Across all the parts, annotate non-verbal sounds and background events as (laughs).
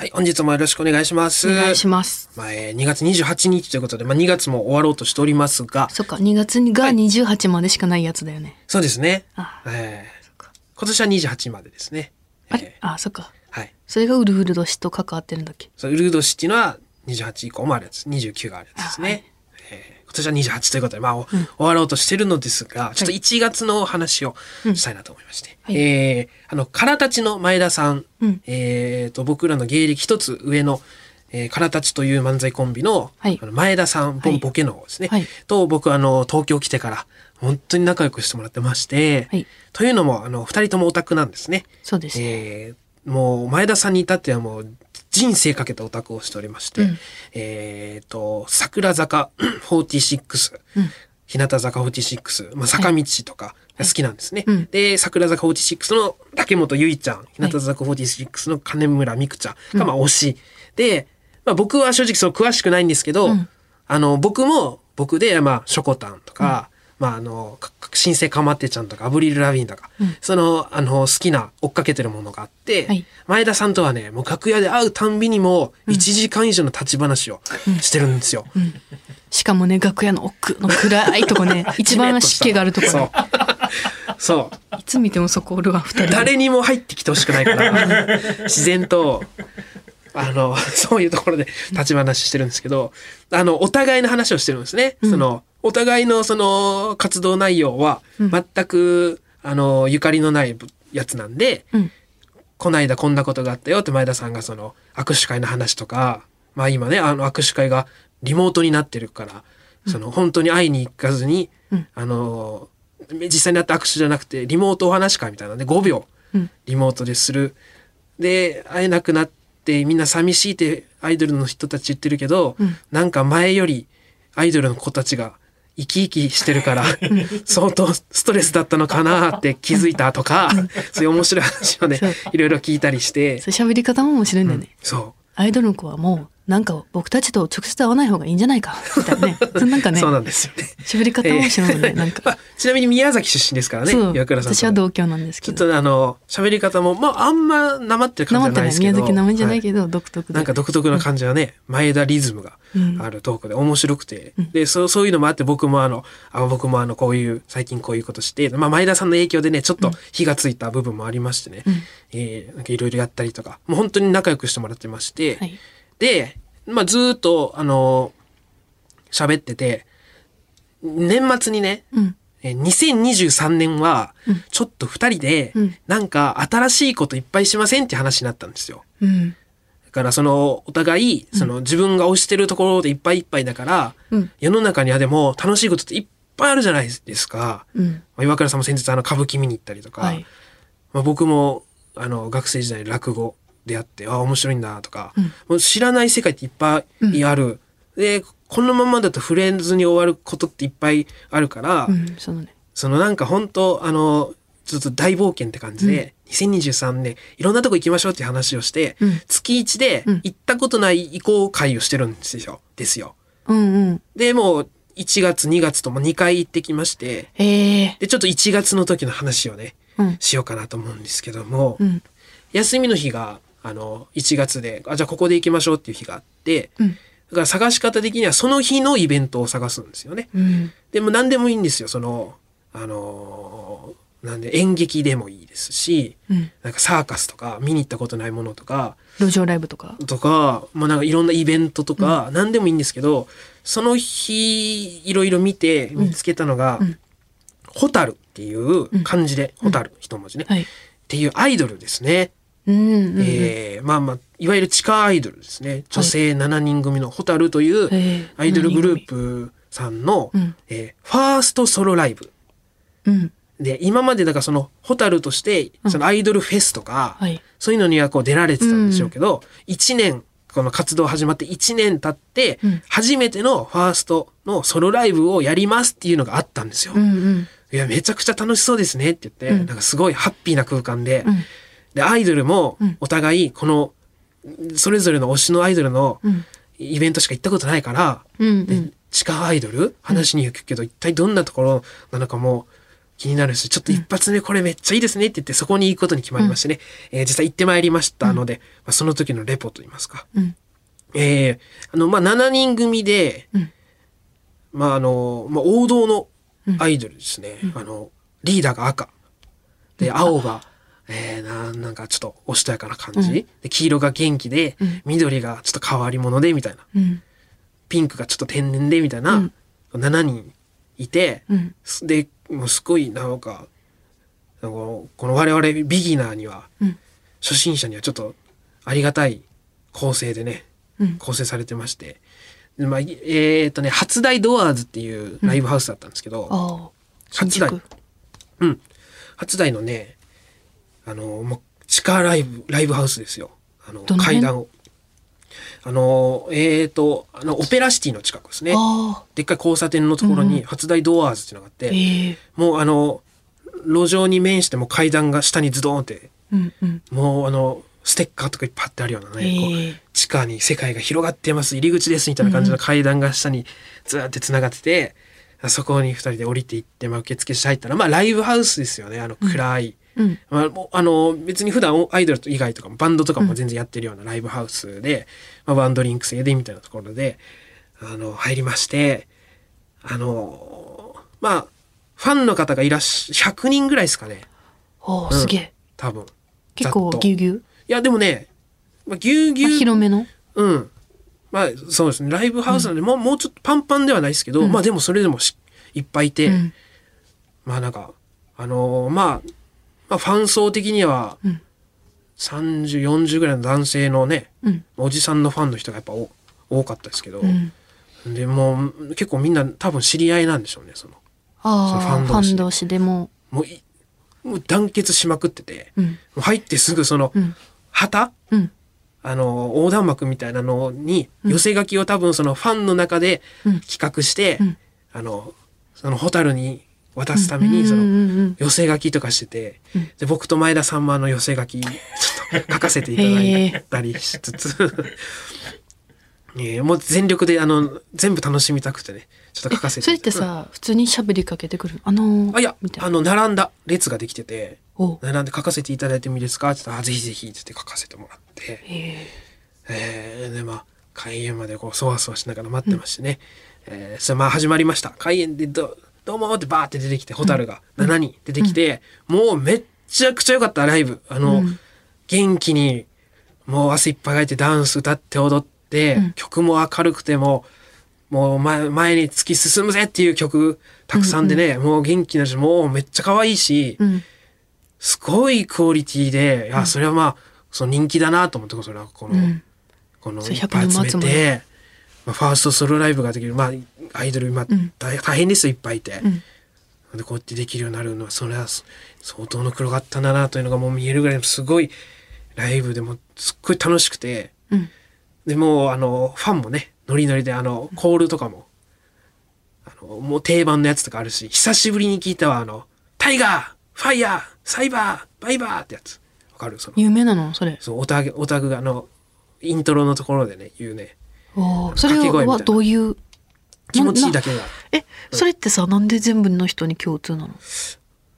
はい、本日もよろしくお願いします。お願いします。まあ、えー2月28日ということで、まあ、2月も終わろうとしておりますが、そっか、2月が28までしかないやつだよね。そうですね。あえー。今年は28までですね。あれ？えあ、そっか。ーはい。それがウルフル年と関わってるんだっけ？そうウルード氏っていうのは28以降もあるやつ、29があるやつですね。今年は28ということで、まあ、お終わろうとしてるのですが、ちょっと1月のお話をしたいなと思いまして。はいえーあの、空たちの前田さん、うん。えーと、僕らの芸歴一つ上の、えー、空たちという漫才コンビの,、はい。あの前田さん、ボはい。ンボケの方ですね。はい。と、僕、あの、東京来てから、本当に仲良くしてもらってまして、はい。というのも、あの、二人ともオタクなんですね。そうです。えーもう前田さんに至ってはもう人生かけたオタクをしておりまして、うん。えっ、と桜坂 (clears throat) 46、うん。日向坂46、まあ、坂道とかが好きなんですね。はい。うん。で桜坂46の竹本結衣ちゃん日向坂46の金村美空ちゃんがまあ推し、で、まあ、僕は正直そう詳しくないんですけど、うん。あの僕も僕で、まあ、ショコタンとか、まあ、あの、か新生かまってちゃんとか、アブリル・ラビーンとか、うんその、あの、好きな追っかけてるものがあって、はい前田さんとはね、もう楽屋で会うたんびにも、1時間以上の立ち話をしてるんですよ。しかもね、楽屋の奥の暗いとこね、(laughs) 一番湿気があるとこそうね。。そう。いつ見てもそこおるわ、二人。誰にも入ってきてほしくないから、自然と、あの、そういうところで立ち話してるんですけど、あの、お互いの話をしてるんですね。その、お互いのその活動内容は、全く、あの、ゆかりのないやつなんで、うん。こないだこんなことがあったよって前田さんがその握手会の話とか、まあ今ね、あの握手会がリモートになってるから、その本当に会いに行かずに、うん。あの、実際に会った握手じゃなくてリモートお話会みたいなんで5秒うん。リモートでする。で、会えなくなってみんな寂しいってアイドルの人たち言ってるけど、うん。なんか前よりアイドルの子たちが生き生きしてるから、相当ストレスだったのかなって気づいたとか、そういう面白い話をねいろいろ聞いたりして、喋り方も面白いんだよね。そアイドルの子はもう、なんか僕たちと直接会わない方がいいんじゃないか、みたいなね。(laughs) そなんかう、ねそう、なんですよね。喋り方も面白いのね、なんか。まあ、(laughs) ちなみに宮崎出身ですからね、岩倉さんと私は同郷なんですちょっけど。とあの、喋り方も、まあ、あんまなまってる感じじゃないですけど。宮崎生じゃないけど、ど、独特で。なんか独特な感じがね、前田リズムがうんあるトークで面白くて、で、そう、そういうのもあって僕もあの、あ僕もあの、こういう、最近こういうことして、まあ、前田さんの影響でね、ちょっと火がついた部分もありましてね、うんえーなんかいろいろやったりとか、もう本当に仲良くしてもらってまして、はい。で、まあ、ずーっと、あの喋ってて、年末にね、うん。えー2023年はうん、ちょっと二人でうん、なんか新しいこといっぱいしませんって話になったんですよ。うん。だからその、お互い、その自分が推してるところでいっぱいいっぱいだから、うん。世の中にはでも楽しいことっていっぱいあるじゃないですか。うん。まあ岩倉さんも先日あの歌舞伎見に行ったりとか、はい。まあ、僕もあの学生時代落語であって、ああ、面白いんだとか、うんもう知らない世界っていっぱいある。で、このままだと触れずに終わることっていっぱいあるから、うん。そのね。そのなんか本当あの、ちょっと大冒険って感じで、2023年いろんなとこ行きましょうっていう話をして、うん月1でうん行ったことない移行会をしてるんですよ。ですよ。うんうん。で、もう1月2月とも2回行ってきまして、ええで、ちょっと1月の時の話をね、うん。しようかなと思うんですけども、うん。休みの日が、あの、1月で、あ、じゃあここで行きましょうっていう日があって、うん。だから探し方的にはその日のイベントを探すんですよね。うん。でも何でもいいんですよ。その、あのーなんで演劇でもいいですし、うん。なんかサーカスとか見に行ったことないものとか、路上ライブとか？とか、まあなんかいろんなイベントとか、何でもいいんですけど、その日いろいろ見て見つけたのが、うんホタルっていう漢字で、ホタル、一文字ね、はい。っていうアイドルですね。まあまあ、いわゆる地下アイドルですね。女性7人組のホタルというえーアイドルグループさんの、うんえーファーストソロライブ。うん。で、今までだからそのホタルとして、そのアイドルフェスとか、はい。そういうのにはこう出られてたんでしょうけど、1年、この活動始まって1年経ってうん、初めてのファーストのソロライブをやりますっていうのがあったんですよ。うんうん。いや、めちゃくちゃ楽しそうですねって言って、うんなんかすごいハッピーな空間で、うん。で、アイドルもうんお互いこの、それぞれの推しのアイドルのうん。イベントしか行ったことないから、うん。うでん。地下アイドル？話に行くけど、一体どんなところなのかも、気になるし、ちょっと一発目これめっちゃいいですねって言ってそこに行くことに決まりましてね、えー実際行ってまいりましたので、まあ、その時のレポといいますか。うん。えーあの、まあ、7人組で、うんまあ、あの、まあ、王道のアイドルですね。あの、リーダーが赤。で、青が、えー、ななんかちょっとおしとやかな感じ、で、黄色が元気で、うん緑がちょっと変わり者で、みたいな。うん。ピンクがちょっと天然で、みたいな、うん7人いて、うん。で、もうすごい、なんか、なんかこの我々ビギナーには、うん。初心者にはちょっとありがたい構成でね、うん。構成されてまして、でまあ、いえっ、とね、初台ドアーズっていうライブハウスだったんですけど、初台宿。うん。初台のね、あの、もう地下ライブ、ライブハウスですよ。あの、どの辺？階段を。あの、えっ、と、あの、オペラシティの近くですね。ああ。でっかい交差点のところうんうんに初台ドアーズっていうのがあって、ええ。もうあの、路上に面しても階段が下にズドーンって、うんうん。もうあの、ステッカーとかいっぱい貼ってあるようなね、ええ。地下に世界が広がってます入り口ですみたいな感じの階段が下にずーって繋がってて、そこに二人で降りていって、まあ、受付して入ったらまあライブハウスですよねあの暗い、うん。まあ、もうあの別に普段アイドル以外とかもバンドとかも全然やってるようなライブハウスで、まあ、ワンドリンク制でみたいなところであの入りましてあのまあファンの方がいらっしゃ100人ぐらいですかねおお、うんすげえ。多分結構ぎゅうぎゅう？いやでもね、まあ、ぎゅうぎあゅう広めの？うん。まあそうですね。ライブハウスなんで、もうもうちょっとパンパンではないですけど、うんまあでもそれでもしいっぱいいて、うん。まあなんか、あのーまあ、まあファン層的にはうん30、40ぐらいの男性のね、うん。おじさんのファンの人がやっぱお多かったですけど、うん。でもう結構みんな多分知り合いなんでしょうね。そのそのファン同士でも。もういもう団結しまくってて、うん。入ってすぐそのうん。旗、うん。あの横断幕みたいなのに寄せ書きを多分そのファンの中でうん企画して、うんあのそのホタルに渡すためにそのうんうんうん。寄せ書きとかしてて、うん。で僕と前田さんもあの寄せ書きちょっと書かせていただいたりしつつ、(laughs) えーもう全力であの全部楽しみたくてねちょっと書かせて。それってさ、普通に喋りかけてくる？あのー、あいや。あの並んだ列ができててお。並んで書かせていただいてもいいですかって言ったらあぜひぜひって書かせてもらって。え。えーでまあ開演までこうそわそわしながら待ってましてね、えーそれまあ始まりました。開演でど「どうも」ってバーって出てきて蛍が。7人出てきて、もうめっちゃくちゃ良かったライブ。あの、うん。元気にもう汗いっぱいかいてダンス歌って踊って、うん。曲も明るくてももう前前に突き進むぜっていう曲たくさんでね、もう元気だしもうめっちゃ可愛いし。すごいクオリティでいやそれはまあその人気だなと思ってそれはこの。うん。このいっぱい集め100人も集て、まあ、ファーストソロライブができる、まあ、アイドル今、ん。大大変ですよいっぱいいて、うん。でこうやってできるようになるのはそれはそ相当の苦労があったんだなというのがもう見えるぐらいすごいライブでもすっごい楽しくて。うん。でもうあのファンもねノリノリであのコールとかもあのもう定番のやつとかあるし久しぶりに聞いたわあの「タイガーファイヤーサイバーバイバー」ってやつ。わかる？その。有名なの？それ。そうオタクオタクがあのイントロのところでね言うねそれはどういう？気持ちいいなだけが。え、それってさ、なんで全部の人に共通なの？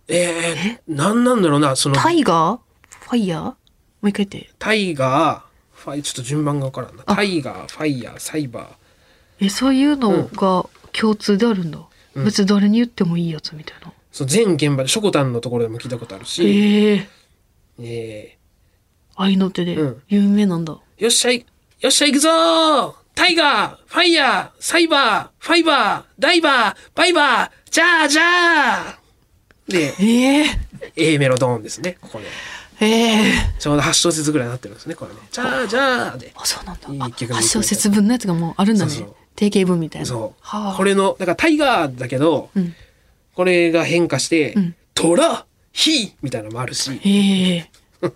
えー、なんなんだろうな、その、タイガー？ファイヤー？もう一回言って。タイガー、ファイ、ちょっと順番がわからんな。あタイガー、ファイヤー、サイバー。え、そういうのが共通であるんだ。うん別に誰に言ってもいいやつみたいな。そう、全現場で、しょこたんのところでも聞いたことあるし、えええ合いの手でうん有名なんだ。ー、よっしゃい、よっしゃ行くぞータイガー、ファイヤー、サイバー、ファイバー、ダイバー、バイバー、じゃあじゃあで、ええ A メロドーンですね、ここで。ええちょうど8小節ぐらいになってるんですね、これね。じゃあじゃあで。あ、そうなんだ。いいあ、曲8小節分のやつがもうあるんだねそうそう。定型文みたいな。そう。はあ。これの、だからタイガーだけど、うん。これが変化して、うんトラ、ヒみたいなのもあるし、ええ (laughs)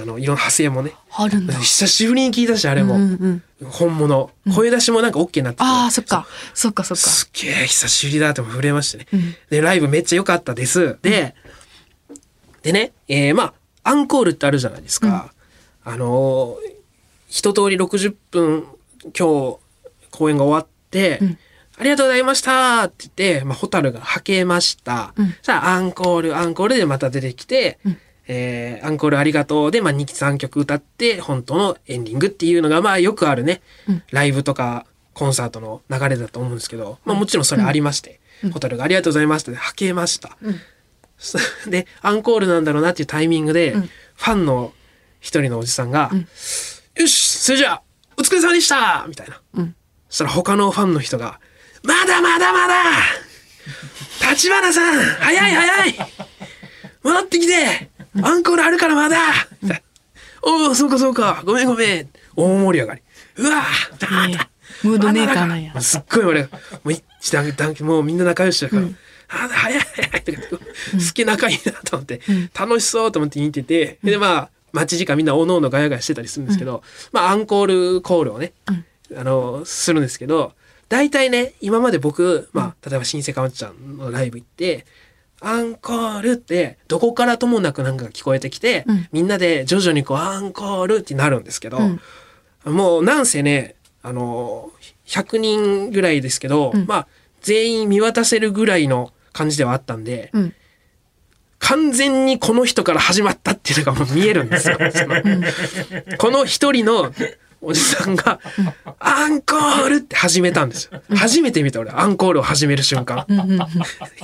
あの、いろんな派生もね。あるんだ。久しぶりに聞いたし、あれも。うんうんうん。本物。声出しもなんか OK になっててああ、そっか。そっかそっか。すっげえ久しぶりだって触れましてね。うんで、ライブめっちゃ良かったです。で、でね、えーまあ、アンコールってあるじゃないですか。あのー一通り60分今日公演が終わって、うんありがとうございましたって言って、まあ、ホタルがはけました。うんさあ、アンコール、アンコールでまた出てきて、うんえーアンコールありがとうで、まあ、2期3曲歌って、本当のエンディングっていうのが、まあ、よくあるね、うん。ライブとかコンサートの流れだと思うんですけど、まあ、もちろんそれありまして、ホタルがありがとうございましたで、はけました。うん。で、アンコールなんだろうなっていうタイミングで、うん。ファンの一人のおじさんが、ん。よし、それじゃあ、お疲れ様でしたみたいな。うん。そしたら他のファンの人が、まだまだまだ (laughs) 立花さん早い早い戻ってきてアンコールあるからまだ。おお、そうかそうか。ごめんごめん。大盛り上がり。うわねえ。ムードメーカーなんや。すっごい俺、もう一致団結、もうみんな仲良しだから、あ、早い早いとか言って、すっげえ仲いいなと思って、楽しそうと思って見てて、で、まあ、待ち時間みんなおのおのガヤガヤしてたりするんですけど、まあ、アンコールコールをね、あの、するんですけど、大体ね、今まで僕、まあ、例えば新生かまちゃんのライブ行って、アンコールって、どこからともなくなんかが聞こえてきて、うん。みんなで徐々にこう、アンコールってなるんですけど、うん。もうなんせね、あの、100人ぐらいですけど、うん。まあ、全員見渡せるぐらいの感じではあったんで、うん。完全にこの人から始まったっていうのがもう見えるんですよ。この一人のおじさんが、アンコールって始めたんですよ。初めて見た俺、アンコールを始める瞬間。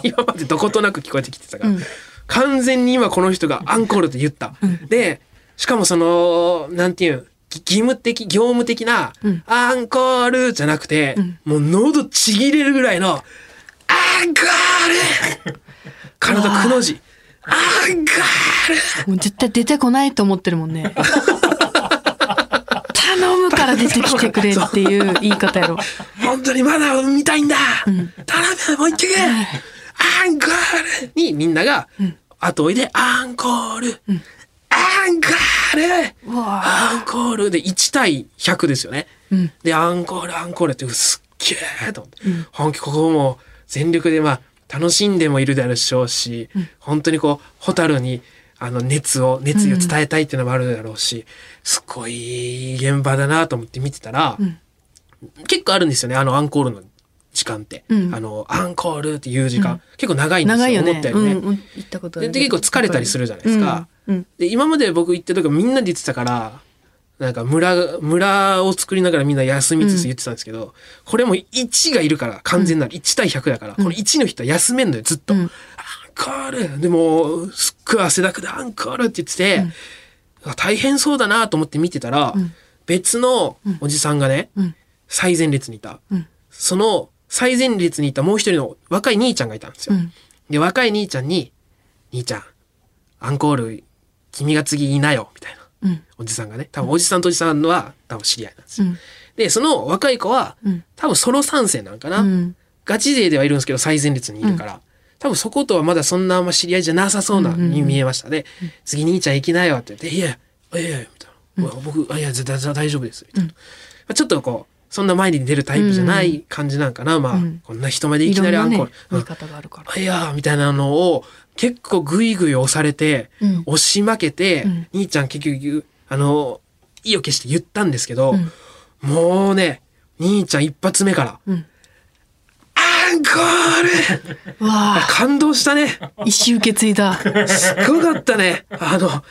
今までどことなく聞こえてきてたから、うん完全に今この人がアンコールって言った。で、しかもその、なんていう義務的、業務的な、うんアンコールじゃなくて、んもう喉ちぎれるぐらいの、アンコール体くの字。アンコールもう絶対出てこないと思ってるもんね。(laughs) から出てきてくれっていう言い方やろ。本当にまだ見たいんだ、ん。頼むもう一曲、アンコールにみんなが後追いでアンコール、アンコール。アンコールで1対100ですよね。うん。で、アンコール、アンコールってすっげえと思って、本気ここも全力でまあ楽しんでもいるでしょうし、本当にこう、ホタルにあの熱を、熱意を伝えたいっていうのもあるだろうし、すごい現場だなと思って見てたら、ん結構あるんですよね、あのアンコールの時間って。うんあの、アンコールっていう時間、結構長いんですよ、よね。思ったよりね。うんったこと。でで結構疲れたりするじゃないですか。うん。うんで今まで僕行った時はみんなで言ってたからなんか村村を作りながらみんな休みつつ言ってたんですけど、これも1がいるから完全なる1対100だから、この1の人は休めんのよずっと。コールでもすっごい汗だくでアンコールって言ってて、大変そうだなと思って見てたら、ん別のおじさんがね、うん最前列にいた、うんその最前列にいたもう一人の若い兄ちゃんがいたんですよ。うんで、若い兄ちゃんに、兄ちゃん、アンコール、君が次いなよ、みたいな。うんおじさんがね。多分おじさんとおじさんは多分知り合いなんですよ。うんで、その若い子は、うん多分ソロ参戦なんかな。うんガチ勢ではいるんですけど、最前列にいるから。多分そことはまだそんなあんま知り合いじゃなさそうなに見えましたね。次兄ちゃん行きなよって言って、いや、いやいや、みたいな。僕、あいや、大丈夫です。みたいな。まあちょっとこう、そんな前に出るタイプじゃない感じなんかな。まあ、うんこんな人までいきなりアンコール。うん見方があるから。いやーみたいなのを結構グイグイ押されて、うん押し負けて、うん兄ちゃん結局あの意を決して言ったんですけど、うんもうね兄ちゃん一発目からうん。「アンコール!」わあ、感動したね一周受け継いだ。すごかったねあの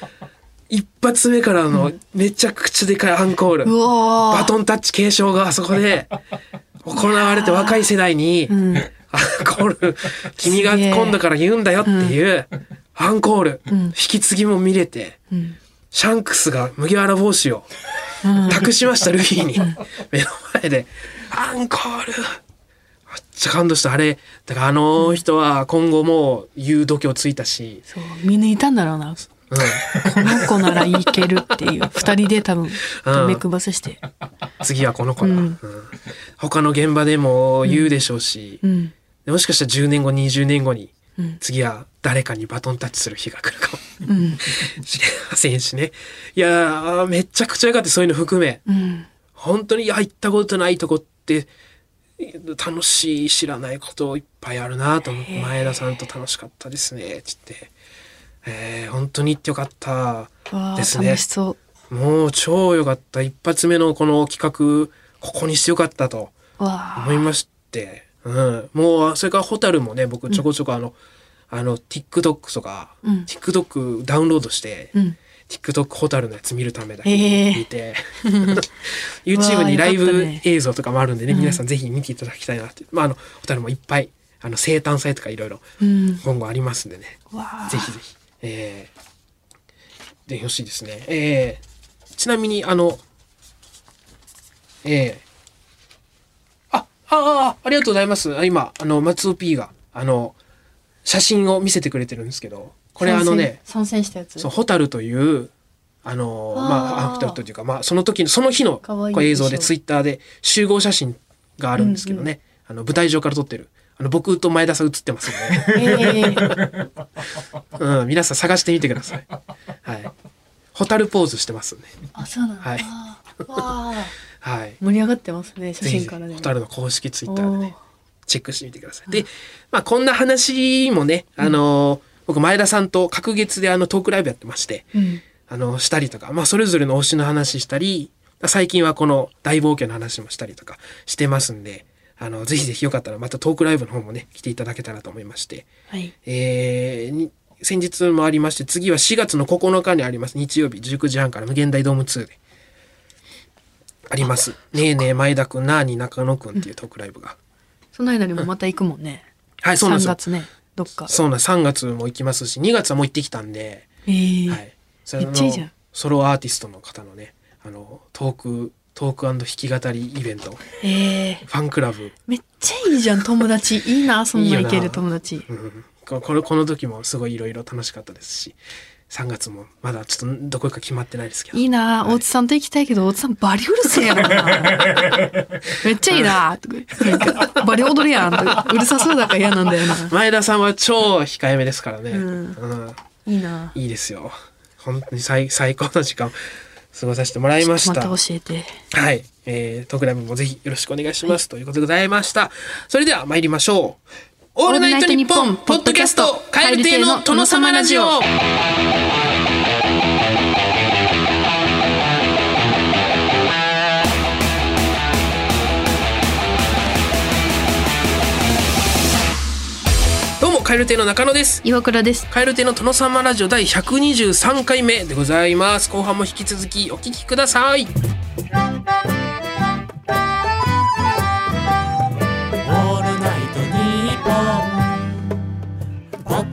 一発目からのめちゃくちゃでかいアンコール、うわバトンタッチ継承があそこで行われて若い世代に、うん。アンコール、君が今度から言うんだよっていう、アンコール、ん引き継ぎも見れて、うん。シャンクスが麦わら帽子をうん託しました、ルフィに。目の前で、アンコールめっちゃ感動した。あれ、だからあの人は今後もう言う度胸ついたし、そう、見抜いたんだろうな。うん、この子ならいけるっていう。(laughs) 二人で多分、うん目配せして。次はこの子だ、うんうん他の現場でも言うでしょうし、うん。でもしかしたら10年後、20年後に、うん次は誰かにバトンタッチする日が来るかも。うん。しれませんしね。いやー、めちゃくちゃ良かった、そういうの含め。うん。本当に、いや、行ったことないとこって、楽しい、知らないこといっぱいあるなと思って、前田さんと楽しかったですね、つって。えー、本当に行ってよかったですね。もう超良かった。一発目のこの企画、ここにしてよかったと。思いまして。うん。もう、それからホタルもね、僕ちょこちょこあの、あの、TikTok とか、うん TikTok ダウンロードして、うん。TikTok ホタルのやつ見るためだけ見て、(laughs) YouTube にライブ映像とかもあるんでね、うん皆さんぜひ見ていただきたいなって。まあ、あの、ホタルもいっぱい、あの、生誕祭とかいろいろうん。今後ありますんでね、わあ。ぜひぜひ、えー、で、よろしいですね。えー、ちなみに、あの、えー、あ、ああ、ありがとうございます。あ今、あの、松尾 P が、あの、写真を見せてくれてるんですけど、これあのね、参戦したやつ。そう、ホタルという、あの、まあ、あホタルというか、まあ、その時の、その日のこう映像でツイッターで集合写真があるんですけどね、あの、舞台上から撮ってる。あの、僕と前田さん写ってますので、ええ (laughs) うん、皆さん探してみてください。はい。ホタルポーズしてますんで。あ、そうなんだ。はい。はい。盛り上がってますね、写真からね。ホタルの公式ツイッターでね、チェックしてみてください。うんで、まあ、こんな話もね、あのー僕、前田さんと隔月であのトークライブやってまして、うん。あの、したりとか、まあ、それぞれの推しの話したり、最近はこの大冒険の話もしたりとかしてますんで、あの、ぜひぜひよかったらまたトークライブの方もね、来ていただけたらと思いまして、はい。えーに先日もありまして、次は4月の9日にあります、日曜日19時半から無限大ドーム2で、あります。ねえねえ前田くん、なーに中野くんっていうトークライブが。その間にもまた行くもんね。はい、そうなんです3よ。月ね、どっか。そうなんです。3月も行きますし、2月はもう行ってきたんで、ええはい。そめっちゃいいじゃんソロアーティストの方のね、あの、トーク、トーク弾き語りイベント、ええファンクラブ、めっちゃいいじゃん、友達。いいな、そんなな行ける友達。うん、ここのこの時もすごいいろいろ楽しかったですし、3月もまだちょっとどこか決まってないですけど。いいな、大津さんと行きたいけど、大津さんバリうるせえやろな。(laughs) めっちゃいいな、バリ踊るやん、とかうるさそうだから嫌なんだよな。前田さんは超控えめですからね。うんうんいいな。いいですよ。本当に最最高の時間過ごさせてもらいました。また教えて。はい。えー、トークライブもぜひよろしくお願いします。ということでございました。それでは参りましょう。オールナイトニッポンポッドキャスト、カエル亭の殿様ラジオ。どうも、カエル亭の中野です。岩倉です。カエル亭の殿様ラジオ第123回目でございます。後半も引き続きお聞きください。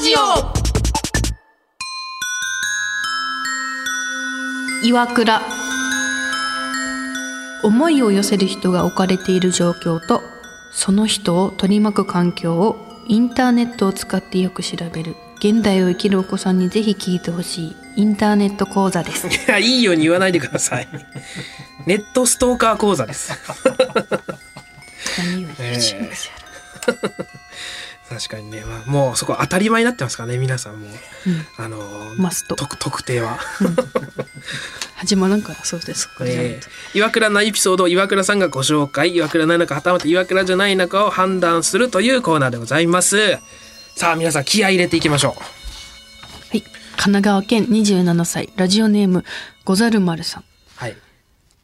ジオオ。岩倉。思いを寄せる人が置かれている状況と、その人を取り巻く環境をインターネットを使ってよく調べる。現代を生きるお子さんにぜひ聞いてほしいインターネット講座です。(laughs) いや、いいように言わないでください。(laughs) ネットストーカー講座です。何を言うしえ確かにね、まあ、もうそこ当たり前になってますからね、皆さんも。あのーマスト特特定は。始まらんからそうです。こえとー岩倉のエピソードを岩倉さんがご紹介岩倉なのかはたまた岩倉じゃないのかを判断するというコーナーでございますさあ皆さん気合い入れていきましょはい。神奈川県27歳、ラジオネーム、ござる丸さん。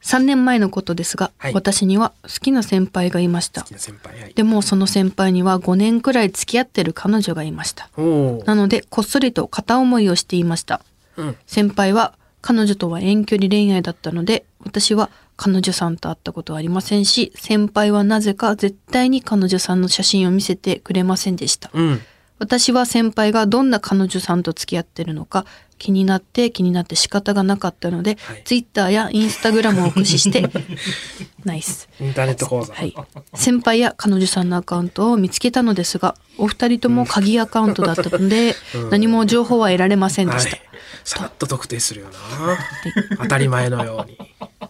うはい3年前のことですが、はい私には好きな先輩がいました好き。な先輩はいでもその先輩には5年くらい付き合ってる彼女がいました。おおなのでこっそりと片思いをしていました。うん先輩は彼女とは遠距離恋愛だったので私は彼女さんと会ったことはありませんし先輩はなぜか絶対に彼女さんの写真を見せてくれませんでした。うん私は先輩がどんな彼女さんと付き合ってるのか気になって気になって仕方がなかったので、はい。ツイッターやインスタグラムを駆使して (laughs) ナイス。インターネット講座。はい、先輩や彼女さんのアカウントを見つけたのですがお二人とも鍵アカウントだったので、何も情報は得られませんでした、はい。さらっと特定するよな。当たり前のように。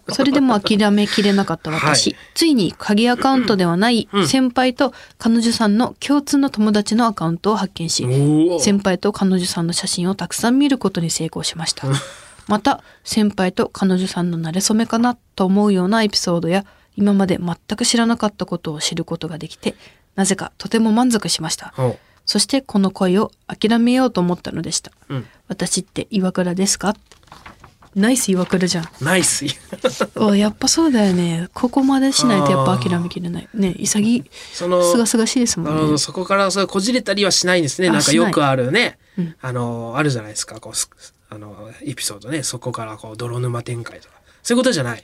それでも諦めきれなかった私、はい。ついに鍵アカウントではないうん。先輩と彼女さんの共通の友達のアカウントを発見し。先輩と彼女さんの写真をたくさん見ることに成功しました。また先輩と彼女さんの馴れ初めかなと思うようなエピソードや今まで全く知らなかったことを知ることができてなぜかとても満足しました。ほそしてこの恋を諦めようと思ったのでした。う。うん。私って岩倉ですか？ナイス岩倉じゃん。ナイス。(laughs) おやっぱそうだよね。ここまでしないとやっぱ諦めきれない。ね潔い、その、すがすがしいですもんね。そこからそれこじれたりはしないんですね。あなんかよくあるね。うんあの、あるじゃないですか。こうす、あの、エピソードね。そこからこう、泥沼展開とか。そういうことじゃない。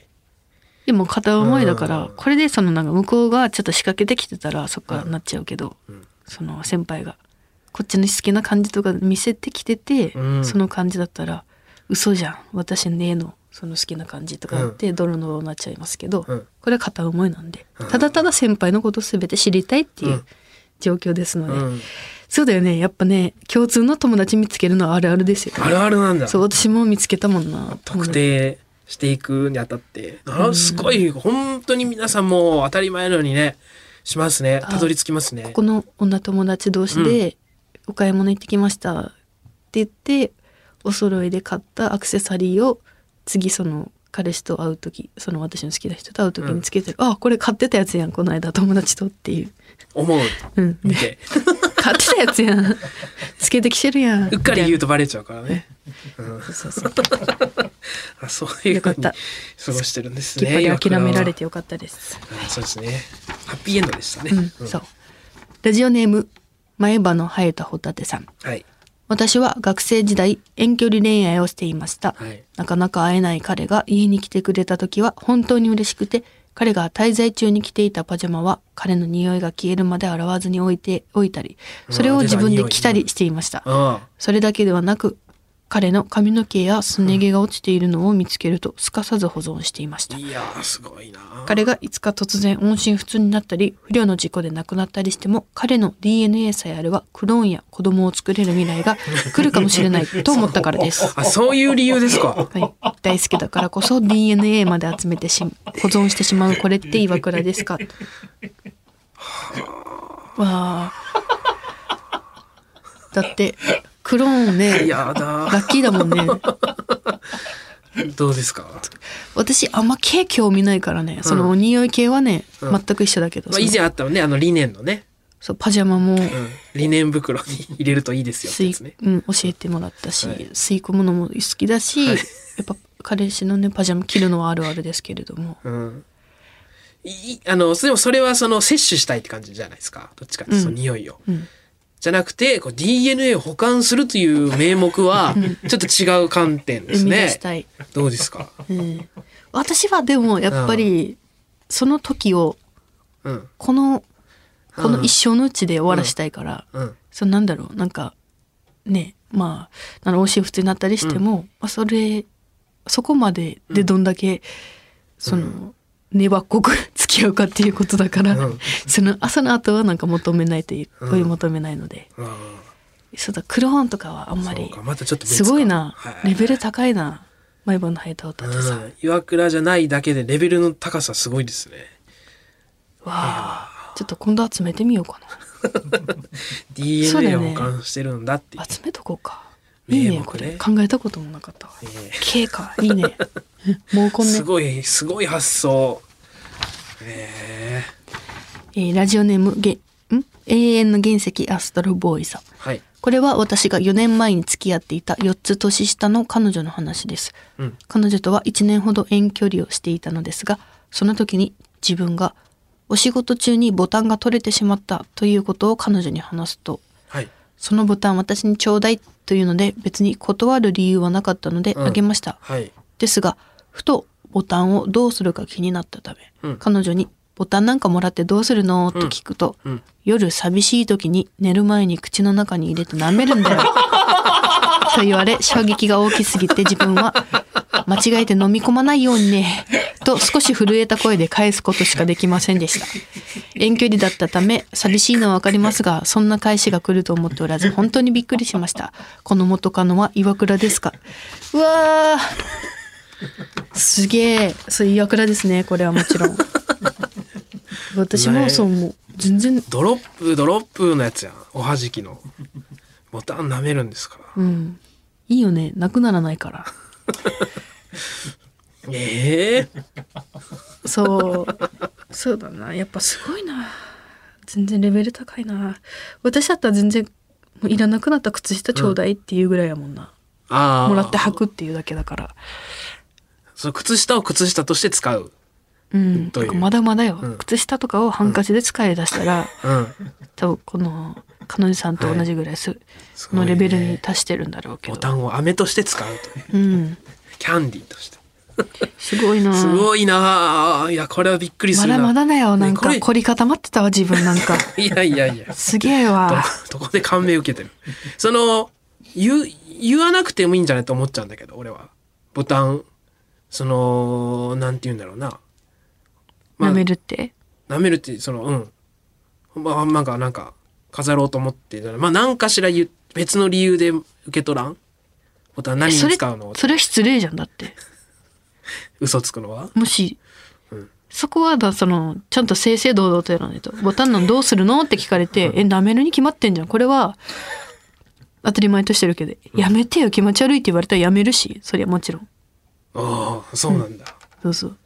でも片思いだかうん、らこれでそのなんか向こうがちょっと仕掛けてきてたらそっからなっちゃうけど、その先輩がこっちの好きな感じとか見せてきてて、うんその感じだったら嘘じゃん。私ねの。その好きな感じとかって泥のになっちゃいますけど、うん。これは片思いなんで、うん。ただただ先輩のこと全て知りたいっていううん。状況ですので、うん。そうだよね。やっぱね共通の友達見つけるのはあるあるですよ、あるあるなんだ。そう私も見つけたもんな。特定していくにあたって。あすごい、本当に皆さんも当たり前のようにね、しますね。たどり着きますね。こ。の女友達同士でお買い物行ってきましたって言ってお揃いで買ったアクセサリーを次その彼氏と会う時その私の好きな人と会う時につけてる、あこれ買ってたやつやんこの間友達とっていう、思う。うん、見て。買ってたやつやんつけてきてるやんうっかり言うとバレちゃうからね。うんそうそうあ (laughs) そういうふうによかった過ごしてるんですきっね。ぱり諦められて。てよかったです、そうですね。ハッピーエンドでしたね。うんそうラジオネーム前歯の生えたホタテさんはい。私は学生時代遠距離恋愛をしていました、はい。なかなか会えない彼が家に来てくれた時は本当に嬉しくて彼が滞在中に着ていたパジャマは彼の匂いが消えるまで洗わずに置いておいたりそれを自分で着たりしていました。あそれだけではなく彼の髪の毛やすね毛が落ちているのを見つけるとすかさず保存していましたあ。いやー、すごいな。彼がいつか突然音信不通になったり不慮の事故で亡くなったりしても彼の DNA さえあればクローンや子供を作れる未来が来るかもしれないと (laughs) 思ったからです。あ、そういう理由ですか？はい、大好きだからこそ DNA まで集めてし保存してしまうこれって岩倉ですか？わあだってクローンね (laughs) やだラッキーだもんねどうですか？私あんま毛興味ないからねその匂い系はね、うん全く一緒だけど、まあ、以前あったのね、あの、リネンのね。そうパジャマもうん。リネン袋に (laughs) 入れるといいですよって吸い、やつね。うん、教えてもらったし、はい吸い込むのも好きだし、はいやっぱ彼氏のねパジャマ着るのはあるあるですけれどもうん。いあの、でもそれはその摂取したいって感じじゃないですか？どっちかってその匂いを。うんじゃなくて、こう DNA を保管するという名目は、ちょっと違う観点ですね。どうですか？うん、私はでもやっぱりその時をうん。このこの一生のうちで終わらしたいから、うん。そのなんだろうなんかねまああのおし普通になったりしても、まあ、それそこまででどんだけ、その粘っこく付き合うかっていうことだから、うん。その朝の後はなんか求めないといううん。追い求めないので、あそうだクローンとかはあんまりまたちょっと別すかごいな、はい。レベル高いな毎晩の生えた歌ってさ、うん。岩倉じゃないだけでレベルの高さすごいですね。わあちょっと今度集めてみようか (laughs) そうだ DNA を保管してるんだっていう。な。集めとこうか。いいねこれ。考えたこともなかったわ。ええ。K かいいね。もうこんね。すごい、すごい発想。ええーラジオネームげん？永遠の原石アストロボーイさんー、はい。これは私が4年前に付き合っていた4つ年下の彼女の話ですうん。彼女とは1年ほど遠距離をしていたのですがその時に自分がお仕事中にボタンが取れてしまったということを彼女に話すとはい。そのボタン私にちょうだいというので別に断る理由はなかったのでうんあげました、はい。ですがふとボタンをどうするか気になったため、うん彼女に「ボタンなんかもらってどうするの?」と聞くと、うん。夜寂しい時に寝る前に口の中に入れて舐めるんだよ。(laughs) と言われ衝撃が大きすぎて自分は間違えて飲み込まないようにねと少し震えた声で返すことしかできませんでした遠距離だったため寂しいのはわかりますがそんな返しが来ると思っておらず本当にびっくりしましたこの元カノは岩倉ですか？うわーすげえそういう役らですねこれはもちろん。(laughs) 私もそう思う。全然。ドロップドロップのやつやん。おはじきの。ボタン舐めるんですから。うん。いいよね。なくならないから。(laughs) ええそう。そうだな。やっぱすごいな。全然レベル高いな。私だったら全然もういらなくなった靴下ちょうだいっていうぐらいやもんな、ああもらって履くっていうだけだからその靴下を靴下として使う。うん。という。まだまだよ、うん。靴下とかをハンカチで使い出したら、うん。多分この彼女さんと同じぐらいす、すごいねのレベルに達してるんだろうけど。ボタンを飴として使うという。うん。キャンディーとして。すごいな。すごいな。あいやこれはびっくりするな。まだまだだよ。なんか凝り固まってたわ自分なんか。(laughs) いやいやいや。すげえわ。どどこで感銘受けてる？その言う言わなくてもいいんじゃないと思っちゃうんだけど俺は。ボタンそのなんて言うんだろうな。まあ舐めるって？舐めるってそのうん。まあなんかなんか飾ろうと思ってまあ何かしら言う別の理由で受け取らん？ボタン何にそれ使うの？それ失礼じゃんだって。(laughs) 嘘つくのは？もし、うん。そこはだそのちゃんと正々堂々とやらないと。ボタンなんどうするのって聞かれて、え舐めるに決まってんじゃん。これは当たり前としてるけど、やめてよ。気持ち悪いって言われたらやめるし。そりゃもちろんああそうなんだ、そうそう。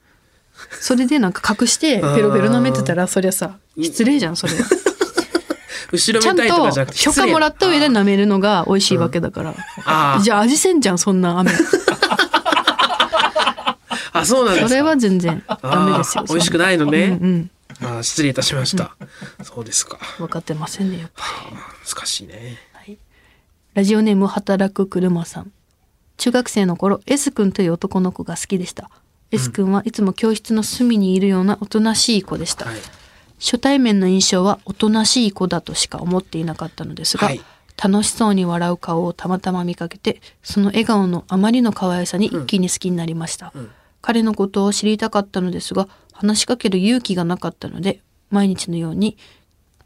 それでなんか隠してペロペロ舐めてたらそりゃさ失礼じゃんそれ (laughs) 後ろちゃんめたいとかとじゃなくて許可もらった上で舐めるのが美味しいわけだから、あー。じゃあ味せんじゃんそんな飴 (laughs) あそうなんですか。それは全然ダメですよあー美味しくないのね、うんうん。あー失礼いたしました、そうですか。分かってませんねやっぱ難しいね。ラジオネーム働く車さん中学生の頃 S 君という男の子が好きでした。S 君はいつも教室の隅にいるようなおとなしい子でした、はい。初対面の印象はおとなしい子だとしか思っていなかったのですが、はい。楽しそうに笑う顔をたまたま見かけてその笑顔のあまりの可愛さに一気に好きになりました、彼のことを知りたかったのですが話しかける勇気がなかったので毎日のように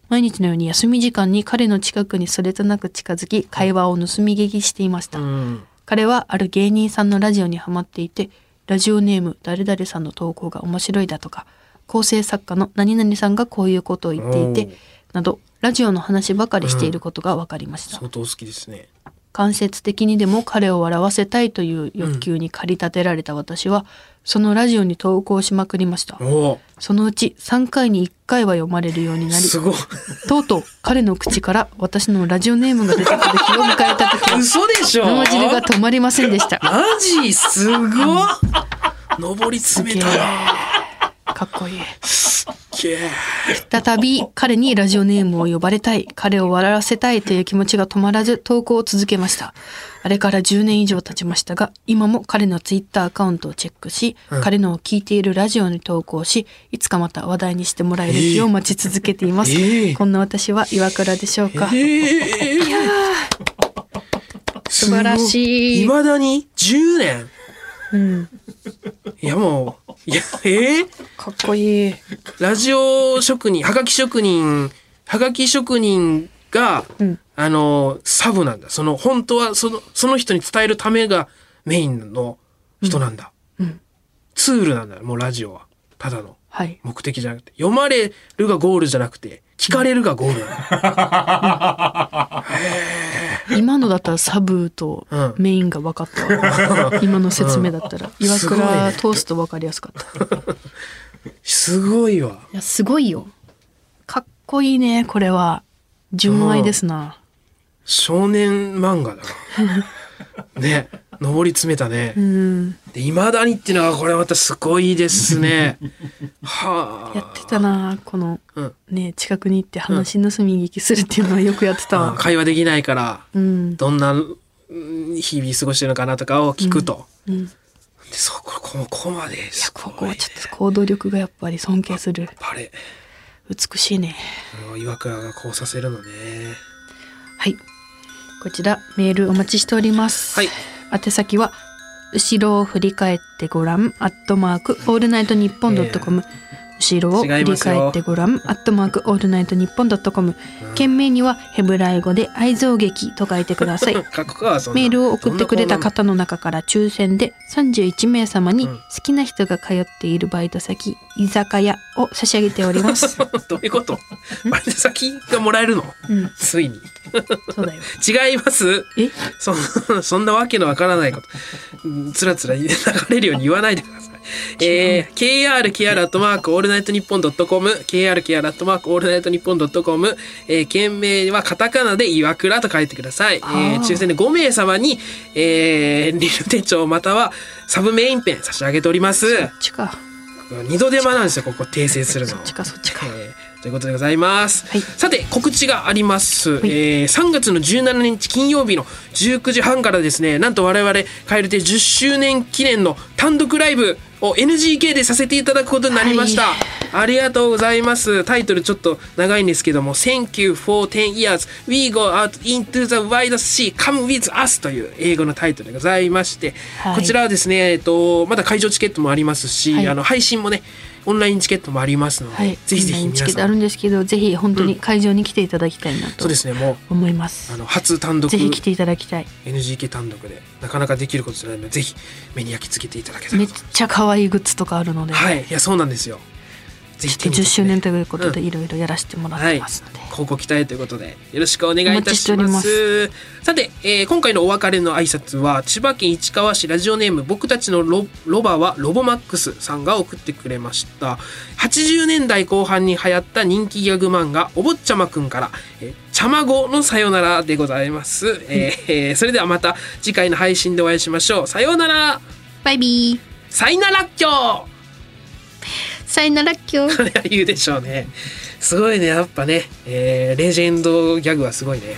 毎日のように休み時間に彼の近くにそれとなく近づき会話を盗み聞きしていました、うん彼はある芸人さんのラジオにハマっていてラジオネーム誰々さんの投稿が面白いだとか構成作家の何々さんがこういうことを言っていてなどラジオの話ばかりしていることが分かりました、相当好きですね間接的にでも彼を笑わせたいという欲求に駆り立てられた私は、そのラジオに投稿しまくりました。そのうち3回に1回は読まれるようになりすごい。とうとう彼の口から私のラジオネームが出てくる日を迎えた時は (laughs) 嘘でしょ。生汁が止まりませんでした。マジすごっ。上り詰めたな。かっこいい。け再び彼にラジオネームを呼ばれたい。彼を笑わせたいという気持ちが止まらず投稿を続けました。あれから10年以上経ちましたが今も彼のツイッターアカウントをチェックし、彼のを聞いているラジオに投稿しいつかまた話題にしてもらえる日を待ち続けています、ええ。こんな私は岩倉でしょうか、ええ。素晴らしい。いまだに10年うん、いやもういやええかっこいい。ラジオ職人はがき職人はがき職人が、うん。あのサブなんだ。その本当はそのその人に伝えるためがメインの人なんだ、うん。ツールなんだよもうラジオは。ただの。はい。目的じゃなくて。読まれるがゴールじゃなくて聞かれるがゴール。(laughs) 今のだったらサブとうん。メインが分かったわ、(laughs) 今の説明だったら。岩すごい倉ね通すと分かりやすかった。すごいわ。いやすごいよ。かっこいいねこれは。純愛ですな。少年漫画だな。(laughs) ね上り詰めたね。うん。で未だにっていうのはこれまたすごいですね。(laughs) はあ。やってたなこのうん。ね近くに行って話盗み聞きするっていうのはよくやってた。わ会話できないからうん。どんなうん日々過ごしてるのかなとかを聞くと、うん。でそここここまで。すこごいねこはちょっと行動力がやっぱり尊敬する。バレ美しいね。岩倉がこうさせるのね。はい。こちらメールお待ちしております。はい宛先は後ろを振り返ってごらんアットマークオールナイトニッポンドットコム。後ろを振り返ってごらん。アットマークオールナイトニッポンドットコム。件名にはヘブライ語で愛憎劇と書いてください。(laughs) メールを送ってくれた方の中から抽選で31名様に好きな人が通っているバイト先、居酒屋を差し上げております。(laughs) どういうこと？バイト先がもらえるの？うん、ついにそうだよ。違います？え？そ (laughs) そんなわけのわからないことうんつらつら流れるように言わないでください。えー、krkr アットマークオールナイトニッポンドットコム krkr アットマークオールナイトニッポンドットコムえー、件名はカタカナで岩倉と書いてください。えー抽選で5名様に、えー、リル手帳またはサブメインペン差し上げております。そっちか。二度手間なんですよ、ここ訂正するの。そっちか、そっちか。えーということでございます、はい。さて告知があります、い。えー3月の17日金曜日の19時半からですねなんと我々カエル亭10周年記念の単独ライブを NGK でさせていただくことになりました、はい。ありがとうございます。タイトルちょっと長いんですけども「Thank you for 10 years. We go out into the wide sea come with us」という英語のタイトルでございまして、はい。こちらはですね、えっと、まだ会場チケットもありますし、はい。あの配信もねオンラインチケットもありますので、はい。ぜひぜひ皆さんチケットあるんですけど、ぜひ本当に会場に来ていただきたいなとそうですねも思いますうあ。の初単独ぜひ来ていただきたい。NGK 単独でなかなかできることじゃないのでぜひ目に焼き付けていただけためっちゃ可愛いグッズとかあるので、はいいやそうなんですよぜひ手に取10って周年ということでうん。いろいろやらせてもらってますので、広告期待ということでよろしくお願いいたしおます。さて、えー今回のお別れの挨拶は千葉県市川市ラジオネーム僕たちのロロバはロボマックスさんが送ってくれました。80年代後半に流行った人気ギャグ漫画お坊ちゃまくんから「えーちゃまごのさよなら」でございます、えーえーそれではまた次回の配信でお会いしましょう。さようなら。バイビー。さいならっきょさよなら今日それは言うでしょうね。すごいね。やっぱね、えーレジェンドギャグはすごいね。